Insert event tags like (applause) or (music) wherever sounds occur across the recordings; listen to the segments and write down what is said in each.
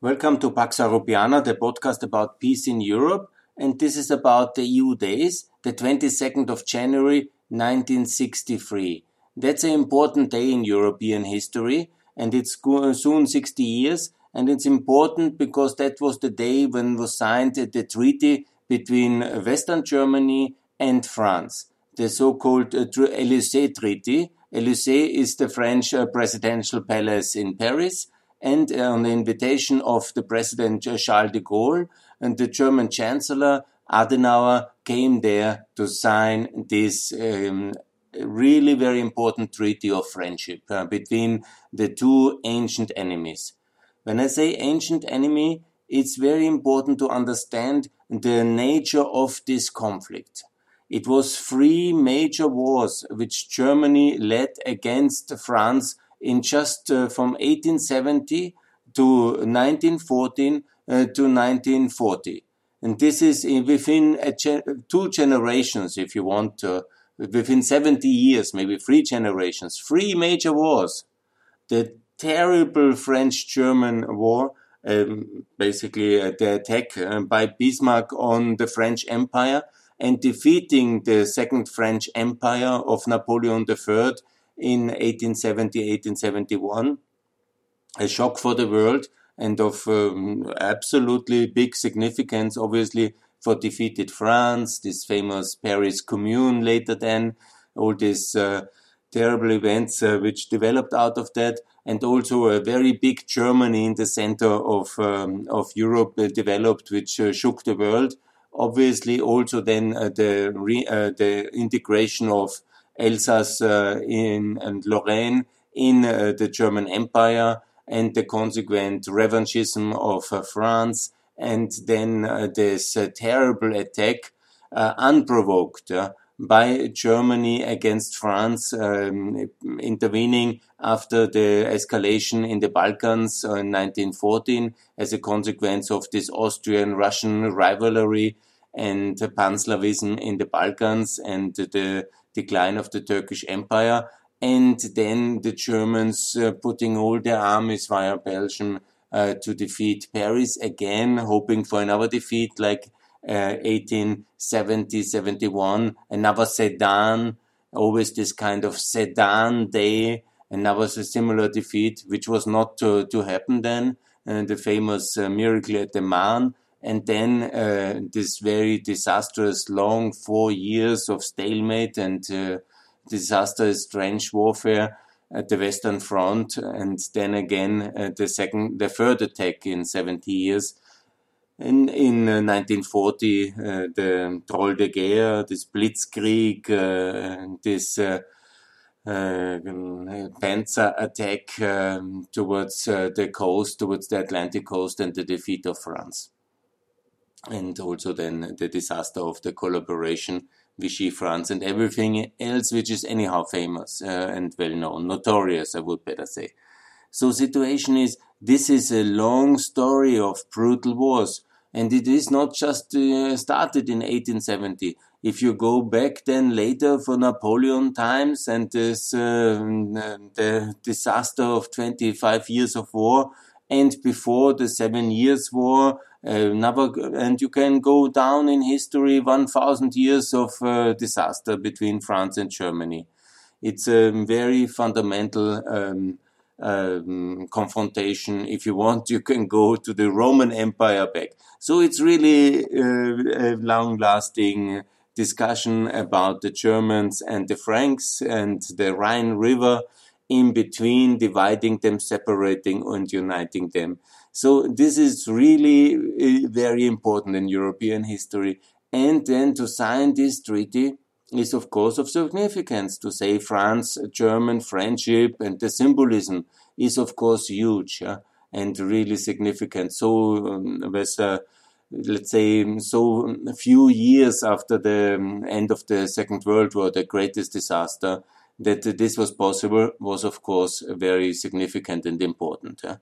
Welcome to Pax Europiana, the podcast about peace in Europe. And this is about the EU days, the 22nd of January 1963. That's an important day in European history, and it's soon 60 years. And it's important because that was the day when was signed the treaty between Western Germany and France, the so-called uh, Élysée Treaty. Élysée is the French uh, presidential palace in Paris and uh, on the invitation of the President uh, Charles de Gaulle and the German Chancellor Adenauer came there to sign this um, really very important treaty of friendship uh, between the two ancient enemies. When I say ancient enemy, it's very important to understand the nature of this conflict. It was three major wars which Germany led against France in just uh, from 1870 to 1914 uh, to 1940. And this is within ge two generations, if you want to, within 70 years, maybe three generations, three major wars. The terrible French-German war, um, basically uh, the attack uh, by Bismarck on the French Empire and defeating the Second French Empire of Napoleon III in 1870, 1871. A shock for the world and of um, absolutely big significance, obviously, for defeated France, this famous Paris Commune later then, all these uh, terrible events uh, which developed out of that, and also a very big Germany in the center of, um, of Europe uh, developed, which uh, shook the world. Obviously, also then uh, the, re, uh, the integration of Alsace uh, in, and Lorraine in uh, the German Empire and the consequent revanchism of uh, France and then this terrible attack unprovoked by Germany against France, um, intervening after the escalation in the Balkans in 1914 as a consequence of this Austrian-Russian rivalry and Pan-Slavism in the Balkans and the decline of the Turkish Empire, and then the Germans uh, putting all their armies via Belgium uh, to defeat Paris again, hoping for another defeat like uh, 1870 71, another Sedan, always this kind of Sedan day, and another similar defeat, which was not to, to happen then, uh, the famous uh, miracle at the Marne and then uh, this very disastrous long four years of stalemate and uh, disastrous trench warfare at the Western Front, and then again uh, the second, the third attack in 70 years. In, in 1940, uh, uh, the Drôle de Guerre, this Blitzkrieg, uh, this uh, Panzer attack um, towards the coast, towards the Atlantic coast, and the defeat of France and also then the disaster of the collaboration Vichy France and everything else which is anyhow famous uh, and well known, notorious, I would better say. So situation is this is a long story of brutal wars, and it is not just uh, started in 1870. If you go back then later for Napoleon times and this uh, the disaster of 25 years of war, and before the Seven Years' War, uh, never, and you can go down in history 1000 years of uh, disaster between France and Germany. It's a very fundamental um, um, confrontation. If you want, you can go to the Roman Empire back. So it's really uh, a long lasting discussion about the Germans and the Franks and the Rhine River in between, dividing them, separating, and uniting them. So this is really uh, very important in European history. And then to sign this treaty is of course of significance. To say France-German friendship and the symbolism is of course huge yeah? and really significant. So um, with, uh, let's say, so a few years after the um, end of the Second World War, the greatest disaster, that this was possible was of course very significant and important. Yeah?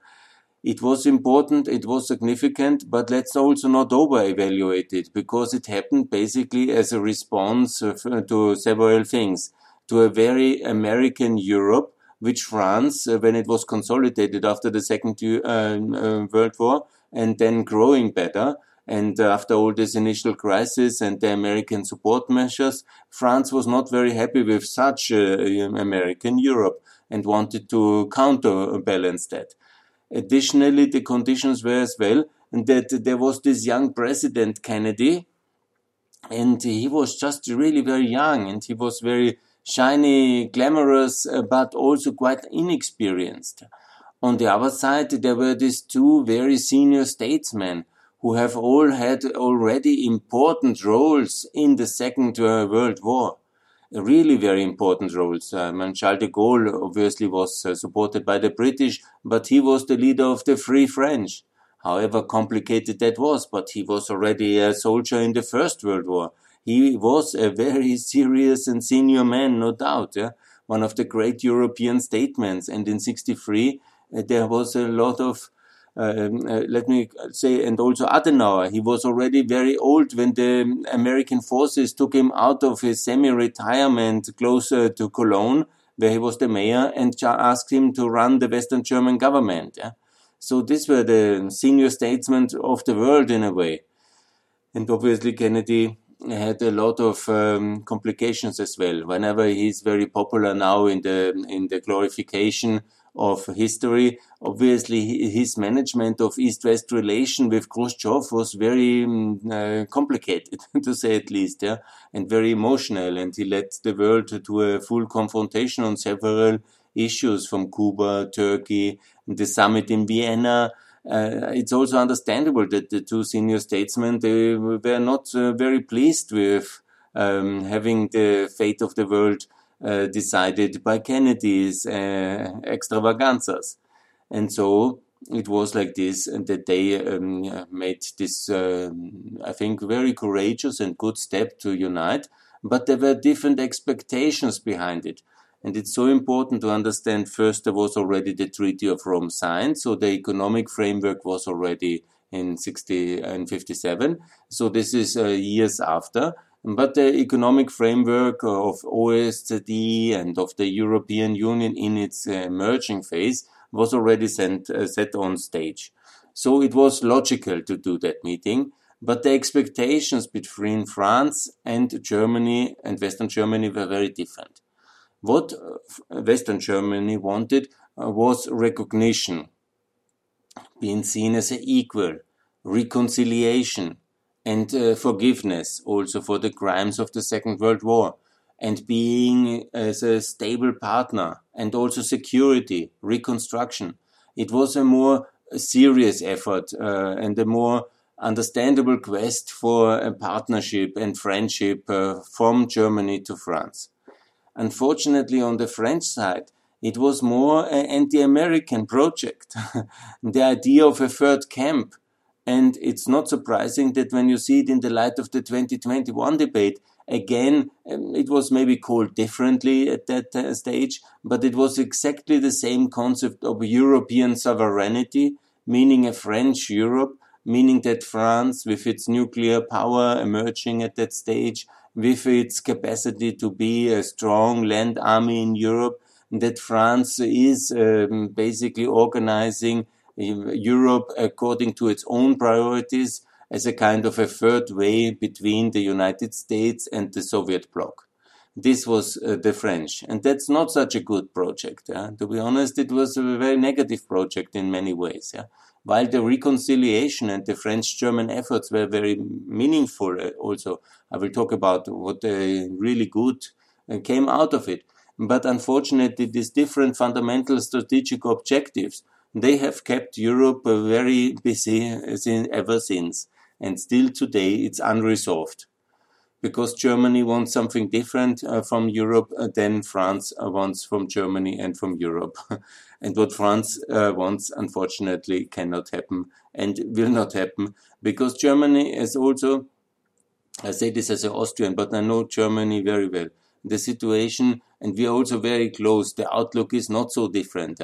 It was important, it was significant, but let's also not over-evaluate it because it happened basically as a response to several things. To a very American Europe which France, uh, when it was consolidated after the Second uh, uh, World War and then growing better, and after all this initial crisis and the American support measures, France was not very happy with such American Europe and wanted to counterbalance that. Additionally, the conditions were as well and that there was this young president Kennedy, and he was just really very young, and he was very shiny, glamorous, uh, but also quite inexperienced. On the other side, there were these two very senior statesmen who have all had already important roles in the Second uh, World War. Really very important roles. Uh, Charles de Gaulle obviously was uh, supported by the British, but he was the leader of the Free French however complicated that was, but he was already a soldier in the First World War. He was a very (laughs) serious and senior man, no doubt, yeah? one of the great European statesmen. And in 63, uh, there was a lot of um, let me say, and also Adenauer. He was already very old when the American forces took him out of his semi-retirement closer to Cologne, where he was the mayor, and asked him to run the Western German government. Yeah? So these were the senior statesmen of the world in a way. And obviously Kennedy had a lot of um, complications as well. Whenever he's very popular now in the in the glorification of history, obviously his management of East-West relation with Khrushchev was very um, uh, complicated, (laughs) to say at least, yeah, and very emotional. And he led the world to a full confrontation on several issues from Cuba, Turkey, the summit in Vienna. Uh, it's also understandable that the two senior statesmen they were not uh, very pleased with um, having the fate of the world uh, decided by Kennedy's uh, extravaganzas, and so it was like this, and that they um, made this, um, I think, very courageous and good step to unite. But there were different expectations behind it. And it's so important to understand first there was already the Treaty of Rome signed, so the economic framework was already in 60 and 57. So this is uh, years after. But the economic framework of OECD and of the European Union in its uh, emerging phase was already sent, uh, set on stage. So it was logical to do that meeting. But the expectations between France and Germany and Western Germany were very different. What uh, Western Germany wanted uh, was recognition, being seen as an equal, reconciliation, and uh, forgiveness also for the crimes of the Second World War, and being as a stable partner, and also security, reconstruction. It was a more serious effort uh, and a more understandable quest for a partnership and friendship uh, from Germany to France. Unfortunately, on the French side, it was more an anti-American project. (laughs) the idea of a third camp. And it's not surprising that when you see it in the light of the 2021 debate, again, um, it was maybe called differently at that uh, stage, but it was exactly the same concept of European sovereignty, meaning a French Europe, meaning that France, with its nuclear power emerging at that stage, with its capacity to be a strong land army in Europe, that France is um, basically organizing Europe according to its own priorities as a kind of a third way between the United States and the Soviet bloc. This was uh, the French, and that's not such a good project. Yeah? To be honest, it was a very negative project in many ways. Yeah? while the reconciliation and the French-German efforts were very meaningful uh, also. I will talk about what uh, really good uh, came out of it. But unfortunately, these different fundamental strategic objectives, they have kept Europe very busy ever since. And still today, it's unresolved because Germany wants something different uh, from Europe uh, than France uh, wants from Germany and from Europe. (laughs) and what France wants, unfortunately, cannot happen and will not happen because Germany is also, I say this as an Austrian, but I know Germany very well. The situation, and we are also very close, the outlook is not so different.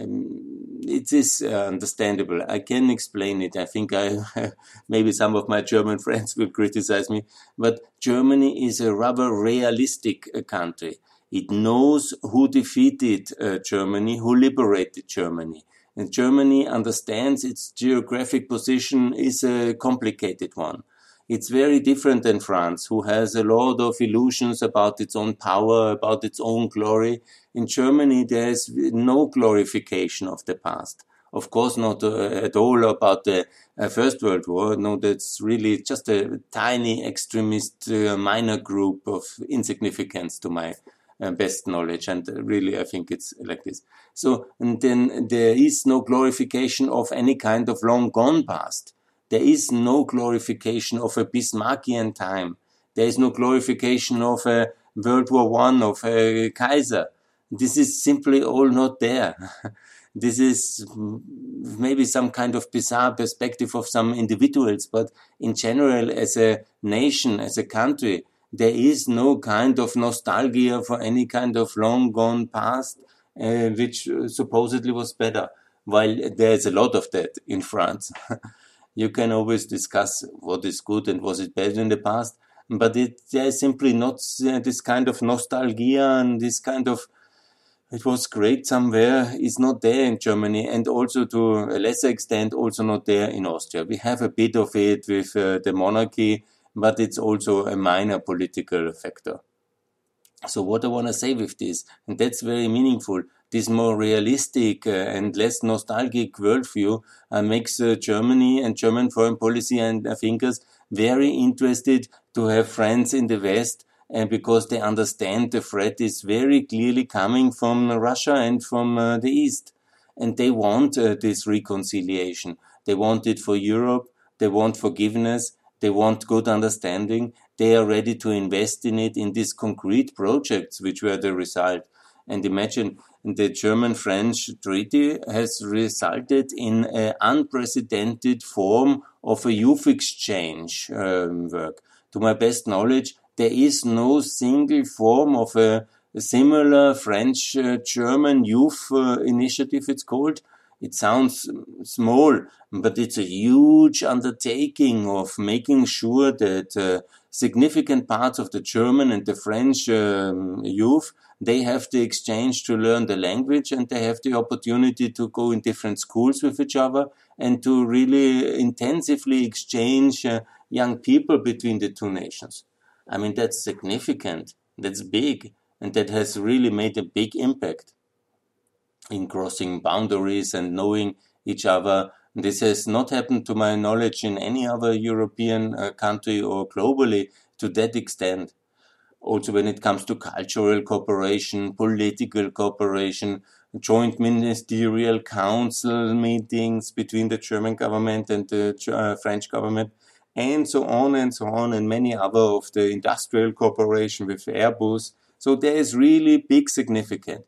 Um, it is uh, understandable. I can explain it. I think I (laughs) maybe some of my German (laughs) friends will criticize me, but Germany is a rather realistic uh, country. It knows who defeated uh, Germany, who liberated Germany. And Germany understands its geographic position is a complicated one. It's very different than France, who has a lot of illusions about its own power, about its own glory. In Germany, there is no glorification of the past. Of course, not uh, at all about the uh, First World War. No, that's really just a tiny extremist uh, minor group of insignificance to my uh, best knowledge. And really, I think it's like this. So, and then there is no glorification of any kind of long gone past. There is no glorification of a Bismarckian time. There is no glorification of a World War One, of a Kaiser. This is simply all not there. (laughs) this is maybe some kind of bizarre perspective of some individuals, but in general, as a nation, as a country, there is no kind of nostalgia for any kind of long gone past, uh, which supposedly was better. While there's a lot of that in France. (laughs) you can always discuss what is good and was it better in the past, but it, there is simply not uh, this kind of nostalgia and this kind of it was great somewhere is not there in Germany and also to a lesser extent also not there in Austria. We have a bit of it with uh, the monarchy, but it's also a minor political factor. So what I want to say with this, and that's very meaningful, this more realistic uh, and less nostalgic worldview uh, makes uh, Germany and German foreign policy and thinkers very interested to have friends in the West and because they understand the threat is very clearly coming from Russia and from uh, the East. And they want uh, this reconciliation. They want it for Europe. They want forgiveness. They want good understanding. They are ready to invest in it in these concrete projects, which were the result. And imagine the German-French treaty has resulted in an unprecedented form of a youth exchange um, work. To my best knowledge, there is no single form of a, a similar French-German uh, youth uh, initiative, it's called. It sounds small, but it's a huge undertaking of making sure that uh, significant parts of the German and the French um, youth they have the exchange to learn the language and they have the opportunity to go in different schools with each other and to really intensively exchange uh, young people between the two nations. I mean, that's significant, that's big, and that has really made a big impact in crossing boundaries and knowing each other. This has not happened, to my knowledge, in any other European uh, country or globally to that extent. Also, when it comes to cultural cooperation, political cooperation, joint ministerial council meetings between the German government and the uh, French government, and so on and so on, and many other of the industrial cooperation with Airbus. So there is really big significance,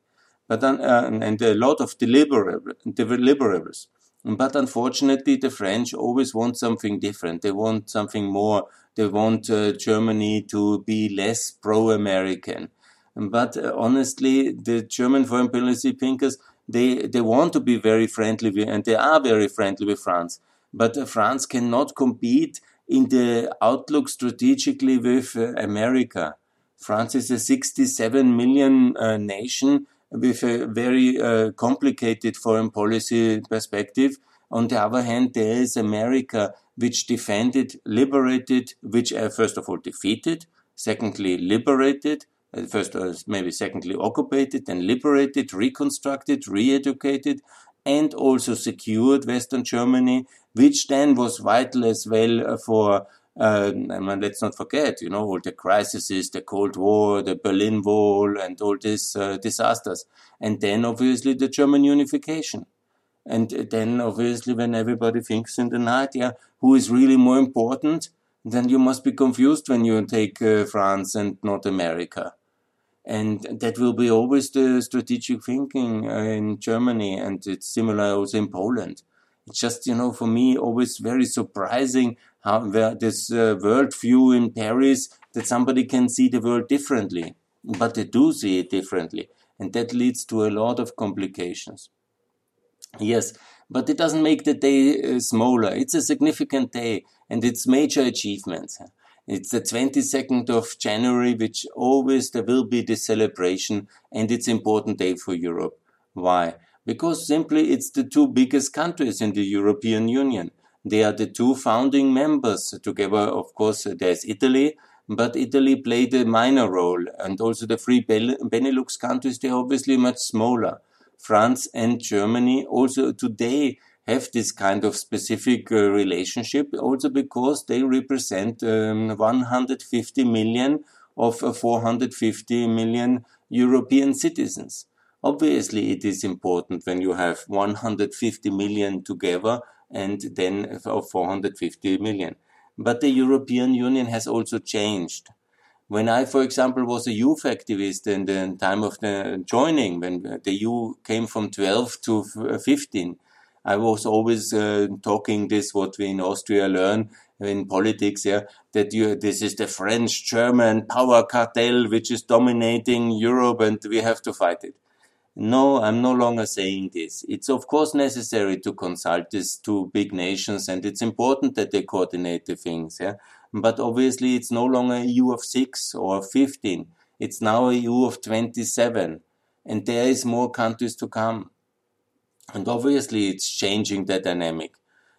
but uh, and a lot of deliverables. But unfortunately, the French always want something different. They want something more. They want uh, Germany to be less pro-American. But uh, honestly, the German foreign policy thinkers, they, they want to be very friendly with, and they are very friendly with France. But uh, France cannot compete in the outlook strategically with uh, America. France is a 67 million uh, nation with a very uh, complicated foreign policy perspective. On the other hand, there is America, which defended, liberated, which uh, first of all defeated, secondly liberated, uh, first uh, maybe secondly occupied, then liberated, reconstructed, re-educated, and also secured Western Germany, which then was vital as well for uh, and let's not forget, you know, all the crises, the Cold War, the Berlin Wall, and all these uh, disasters. And then obviously the German unification. And then obviously when everybody thinks in the night, yeah, who is really more important, then you must be confused when you take uh, France and not America. And that will be always the strategic thinking uh, in Germany, and it's similar also in Poland. It's just, you know, for me, always very surprising how this uh, world view in Paris that somebody can see the world differently, but they do see it differently, and that leads to a lot of complications. Yes, but it doesn't make the day uh, smaller. It's a significant day, and it's major achievements. It's the 22nd of January, which always there will be the celebration and it's important day for Europe. Why? Because simply it's the two biggest countries in the European Union. They are the two founding members together. Of course, there's Italy, but Italy played a minor role and also the three Benelux countries, they're obviously much smaller. France and Germany also today have this kind of specific uh, relationship also because they represent um, 150 million of uh, 450 million European citizens. Obviously, it is important when you have 150 million together and then of 450 million. But the European Union has also changed. When I, for example, was a youth activist in the time of the joining, when the EU came from 12 to 15, I was always uh, talking this what we in Austria learn in politics, yeah, that you this is the French German power cartel which is dominating Europe and we have to fight it. No, I'm no longer saying this. It's of course necessary to consult these two big nations and it's important that they coordinate the things, yeah. But obviously it's no longer a EU of six or 15. It's now a EU of 27 and there is more countries to come. And obviously it's changing the dynamic.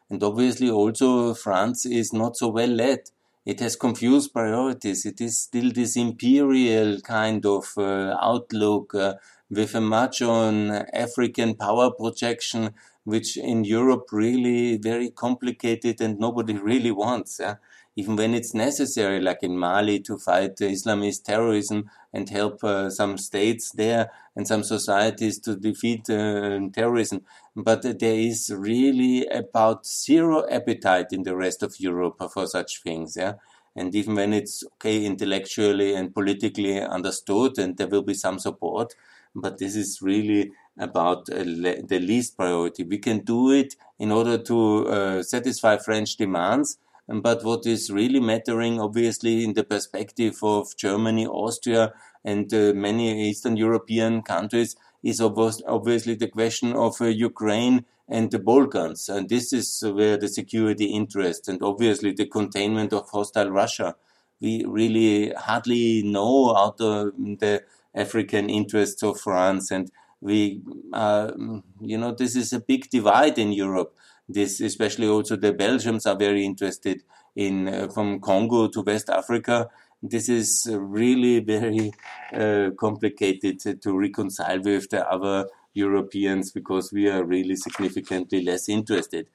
And obviously also France is not so well led. It has confused priorities. It is still this imperial kind of uh, outlook uh, with a much on African power projection, which in Europe really very complicated and nobody (laughs) really wants. Yeah? Even when it's necessary, like in Mali, to fight Islamist terrorism and help uh, some states there and some societies to defeat uh, terrorism. But there is really about zero appetite in the rest of Europe for such things. Yeah. And even when it's okay intellectually and politically understood, and there will be some support, but this is really about uh, the least priority. We can do it in order to uh, satisfy French demands, but what is really mattering, obviously, in the perspective of Germany, Austria, and uh, many Eastern European countries, is obviously the question of uh, Ukraine and the Balkans. And this is where the security interest and obviously the containment of hostile Russia. We really hardly know out of the African interests of France. And we, uh, you know, this is a big divide in Europe this, especially also the Belgians are very interested in uh, from Congo to West Africa. This is really very uh, complicated to, reconcile with the other Europeans because we are really significantly less interested.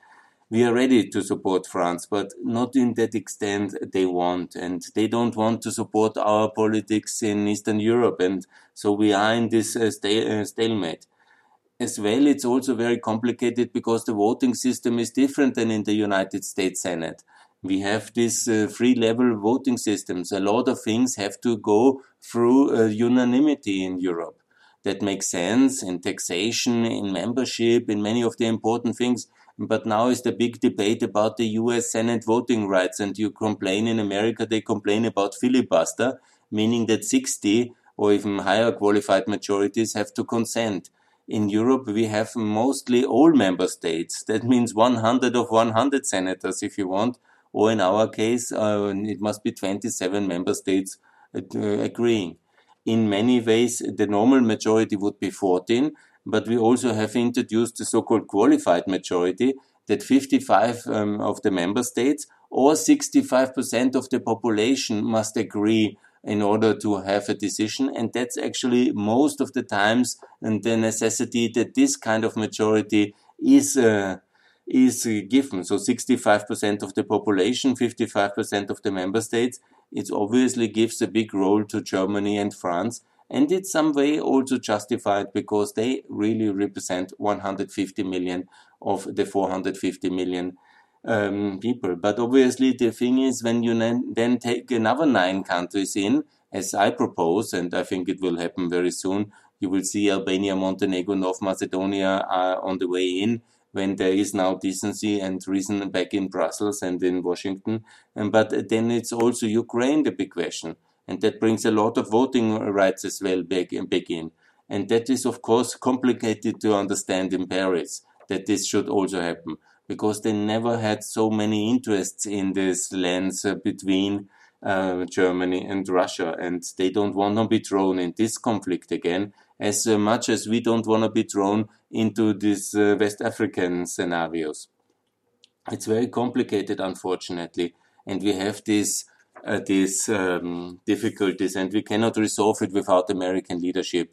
We are ready to support France, but not in that extent they want. And they don't want to support our politics in Eastern Europe. And so we are in this uh, uh stalemate as well, it's also very complicated because the voting system is different than in the United States Senate. We have this uh, three level voting systems. A lot of things have to go through uh, unanimity in Europe. That makes sense in taxation, in membership, in many of the important things. But now is the big debate about the US Senate voting rights. And you complain in America, they complain about filibuster, meaning that 60 or even higher qualified majorities have to consent in Europe, we have mostly all member states. That means 100 of 100 senators, if you want, or in our case, uh, it must be 27 member states uh, agreeing. In many ways, the normal majority would be 14, but we also have introduced the so-called qualified majority that 55 um, of the member states or 65% of the population must agree in order to have a decision. And that's actually most of the times and the necessity that this kind of majority is uh, is given. So 65% of the population, 55% of the member states. It obviously gives a big role to Germany and France. And it's some way also justified because they really represent 150 million of the 450 million um, people. But obviously, the thing is, when you then take another nine countries in, as I propose, and I think it will happen very soon, you will see Albania, Montenegro, North Macedonia are on the way in when there is now decency and reason back in Brussels and in Washington. And, but then it's also Ukraine, the big question. And that brings a lot of voting rights as well back, back in. And that is, of course, complicated to understand in Paris that this should also happen because they never had so many interests in this lens uh, between uh, Germany and Russia, and they don't want to be thrown in this conflict again, as uh, much as we don't want to be thrown into these uh, West African scenarios. It's very complicated, unfortunately, and we have these uh, these um, difficulties, and we cannot resolve it without American leadership.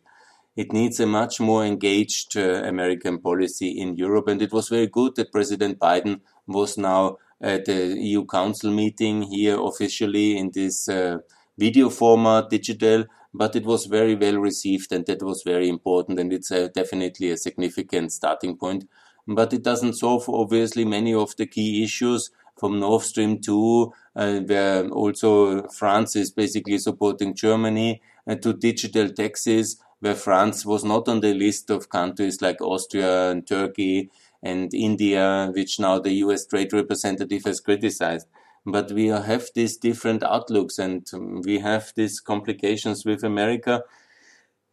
It needs a much more engaged uh, American policy in Europe, and it was very good that President Biden was now at the EU Council meeting here officially in this uh, video format, digital, but it was very well received and that was very important and it's uh, definitely a significant starting point. But it doesn't solve obviously many of the key issues from Nord Stream 2, uh, where also France is basically supporting Germany, uh, to digital taxes, where France was not on the list of countries like Austria and Turkey and India, which now the US trade representative has criticized. But we have these different outlooks and we have these complications with America.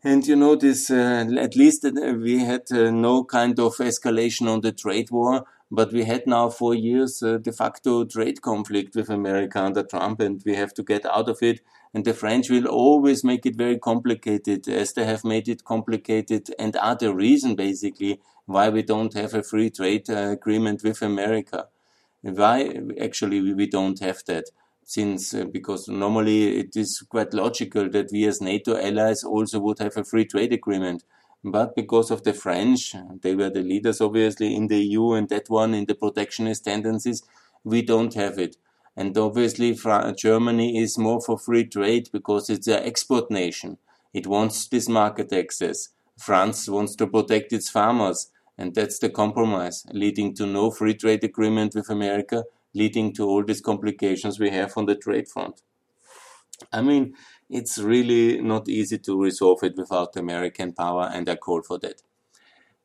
And you know, this, uh, at least uh, we had uh, no kind of escalation on the trade war, but we had now four years uh, de facto trade conflict with America under Trump, and we have to get out of it. And the French will always make it very complicated, as they have made it complicated, and are the reason basically why we don't have a free trade uh, agreement with America. Why actually we don't have that? Since uh, because normally it is quite logical that we as NATO allies also would have a free trade agreement. But because of the French, they were the leaders obviously in the EU and that one in the protectionist tendencies, we don't have it. And obviously Germany is more for free trade because it's an export nation. It wants this market access. France wants to protect its farmers. And that's the compromise, leading to no free trade agreement with America, leading to all these complications we have on the trade front. I mean, it's really not easy to resolve it without American power, and I call for that.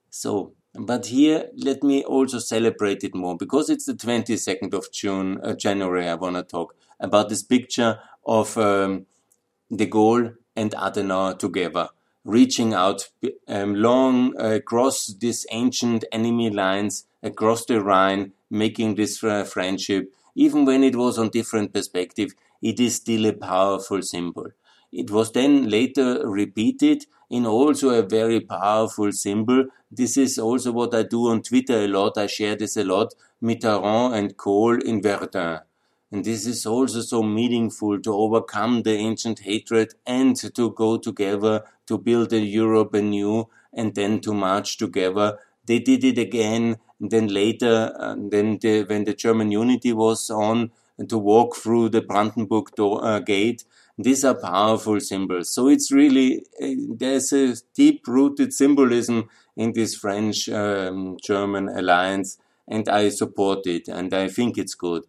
So, but here, let me also celebrate it more because it's the 22nd of June, uh, January. I want to talk about this picture of um, de Gaulle and Adenauer together reaching out um, long uh, across these ancient enemy lines, across the Rhine, making this uh, friendship. Even when it was on different perspective, it is still a powerful symbol. It was then later repeated in also a very powerful symbol. This is also what I do on Twitter a lot. I share this a lot. Mitterrand and Kohl in Verdun. And this is also so meaningful to overcome the ancient hatred and to go together to build a Europe anew and then to march together. They did it again. And then later, uh, then the, when the German unity was on, to walk through the Brandenburg door, uh, gate. These are powerful symbols. So it's really, uh, there's a deep rooted symbolism in this French um, German alliance, and I support it, and I think it's good.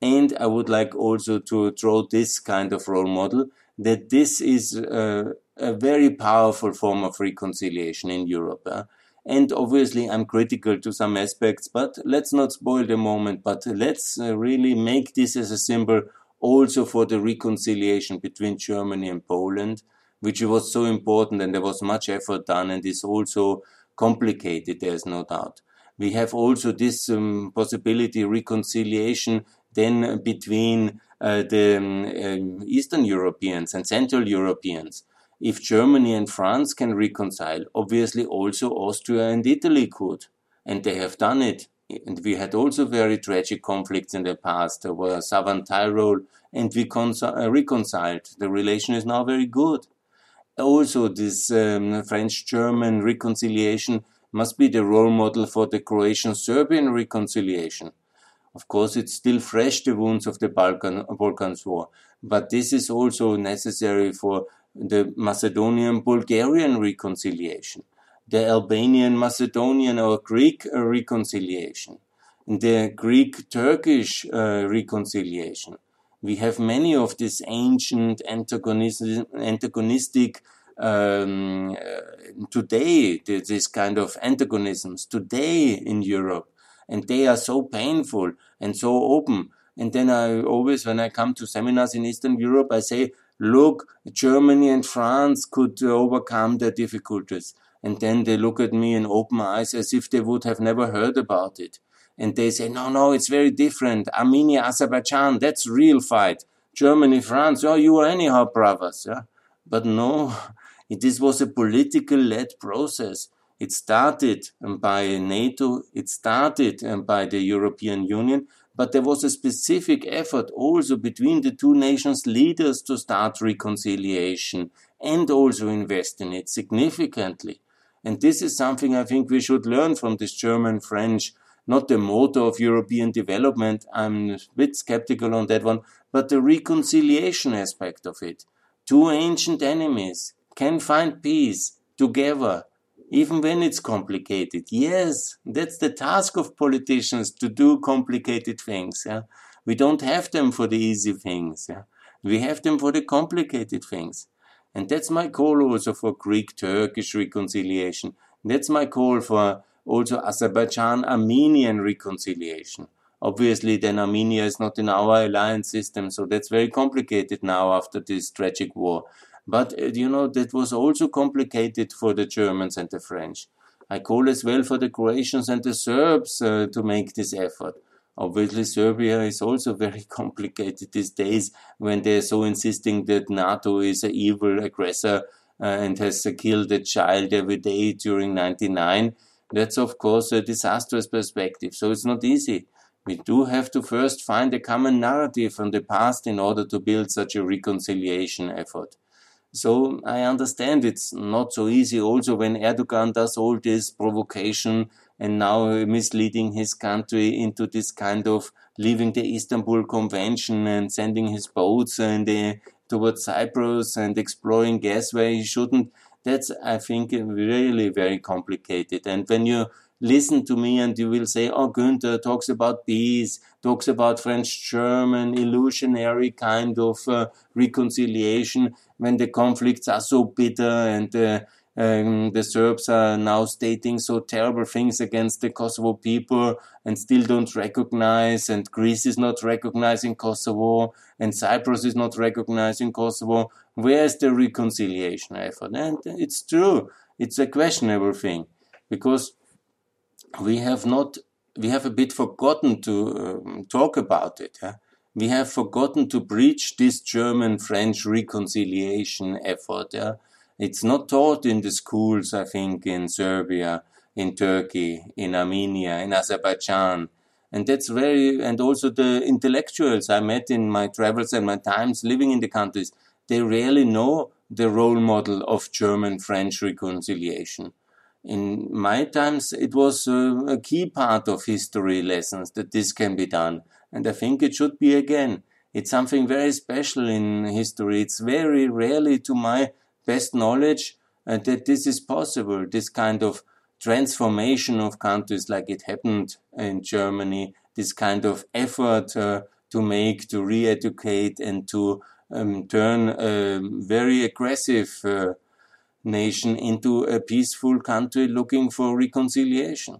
And I would like also to draw this kind of role model that this is uh, a very powerful form of reconciliation in Europe. Uh? And obviously, I'm critical to some aspects, but let's not spoil the moment. But let's uh, really make this as a symbol also for the reconciliation between Germany and Poland, which was so important and there was much effort done and is also complicated, there's no doubt. We have also this um, possibility reconciliation then between uh, the um, Eastern Europeans and Central Europeans. If Germany and France can reconcile, obviously also Austria and Italy could. And they have done it. And we had also very tragic conflicts in the past. There were Southern Tyrol, and we uh, reconciled. The relation is now very good. Also, this um, French German reconciliation must be the role model for the Croatian Serbian reconciliation. Of course, it's still fresh, the wounds of the Balkan, Balkans War, but this is also necessary for the Macedonian Bulgarian reconciliation, the Albanian Macedonian or Greek reconciliation, the Greek Turkish uh, reconciliation. We have many of these ancient antagonistic um, uh, today, this kind of antagonisms today in Europe and they are so painful and so open. And then I always, when I come to seminars in Eastern Europe, I say, look, Germany and France could overcome their difficulties. And then they look at me in open eyes as if they would have never heard about it. And they say, no, no, it's very different. Armenia, Azerbaijan, that's real fight. Germany, France, oh, you are anyhow brothers. Yeah? But no, (laughs) this was a political led process. It started um, by NATO, it started um, by the European Union, but there was a specific effort also between the two nations' leaders to start reconciliation and also invest in it significantly. And this is something I think we should learn from this German French, not the motto of European development. I'm a bit skeptical on that one, but the reconciliation aspect of it. Two ancient enemies can find peace together even when it's complicated. Yes, that's the task of politicians to do complicated things. Yeah? We don't have them for the easy things. Yeah? We have them for the complicated things. And that's my call also for Greek Turkish reconciliation. That's my call for also Azerbaijan Armenian reconciliation. Obviously, then Armenia is not in our alliance system, so that's very complicated now after this tragic war. But, uh, you know, that was also complicated for the Germans and the French. I call as well for the Croatians and the Serbs uh, to make this effort. Obviously, Serbia is also (laughs) very complicated these days when they're so insisting that NATO is an evil aggressor uh, and has uh, killed a child every day during 99. That's, of course, a disastrous perspective. So it's not easy. We do have to first find a common narrative from the past in order to build such a reconciliation effort. So I understand it's not so easy also when Erdogan does all this provocation and now misleading his country into this kind of leaving the Istanbul Convention and sending his boats and uh, towards Cyprus and exploring gas where he shouldn't. That's, I think, really very complicated. And when you listen to me and you will say, oh, Günther talks about peace, talks about French-German illusionary kind of uh, reconciliation when the conflicts are so bitter and uh, um, the Serbs are now stating so terrible things against the Kosovo people and still don't recognize, and Greece is not recognizing Kosovo, and Cyprus is not recognizing Kosovo. Where's the reconciliation effort? And it's true, it's a questionable thing because we have not we have a bit forgotten to um, talk about it. We have forgotten to preach this German-French reconciliation effort. Yeah? It's not taught in the schools, I think, in Serbia, in Turkey, in Armenia, in Azerbaijan. And that's very, and also the intellectuals I met in my travels and my times living in the countries, they rarely know the role model of German-French reconciliation in my times, it was uh, a key part of history lessons that this can be done. And I think it should be again. It's something very special in history. It's very rarely, to my best knowledge, uh, that this is possible. This kind of transformation of countries like it happened in Germany, this kind of effort uh, to make, to re-educate and to um, turn a very aggressive uh, nation into a peaceful country looking for reconciliation.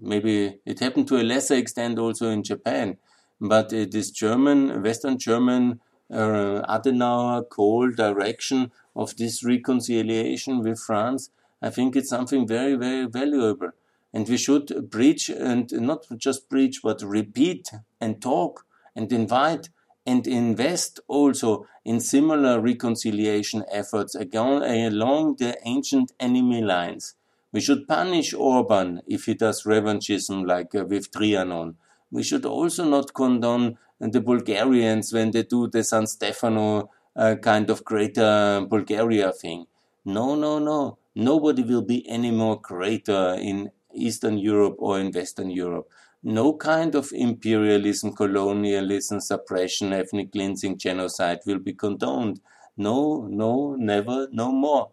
Maybe it happened to a lesser extent also in Japan, but uh, this German, Western German uh, Adenauer Kohl direction of this reconciliation with France, I think it's something very, very valuable. And we should preach and not just preach, but repeat and talk and invite and invest also in similar reconciliation efforts along the ancient enemy lines. We should punish Orban if he does revanchism like uh, with Trianon. We should also not condone the Bulgarians when they do the San Stefano uh, kind of greater Bulgaria thing. No, no, no. Nobody will be any more greater in Eastern Europe or in Western Europe no kind of imperialism, colonialism, suppression, ethnic cleansing, genocide will be condoned. No, no, never, no more.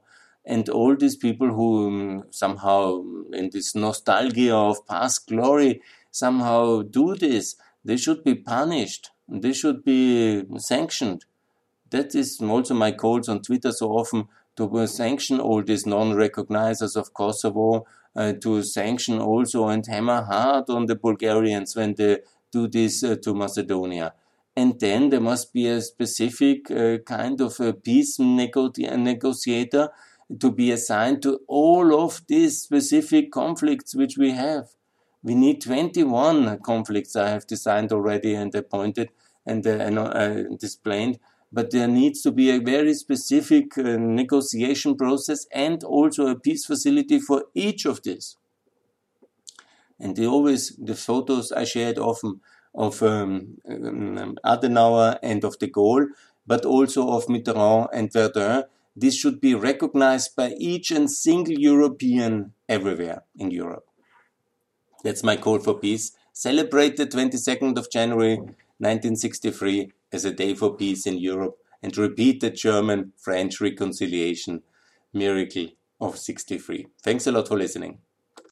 And all these people who um, somehow, in this nostalgia of past glory, somehow do this, they should be punished. They should be sanctioned. That is also my calls on Twitter so often to sanction all these non-recognizers of Kosovo, uh, to sanction also and hammer hard on the Bulgarians when they do this uh, to Macedonia. And then there must be a specific uh, kind of a peace nego negotiator to be assigned to all of these specific conflicts which we have. We need 21 conflicts I have designed already and appointed, and uh, uh, displayed, but there needs to be a very specific uh, negotiation process and also a peace facility for each of these. And they always, the photos I shared often of um, um, Adenauer and of de Gaulle, but also of Mitterrand and Verdun, this should be recognized by each and single European everywhere in Europe. That's my call for peace. Celebrate the 22nd of January 1963 as a day for peace in Europe and repeat the German French reconciliation miracle of 63. Thanks a lot for listening.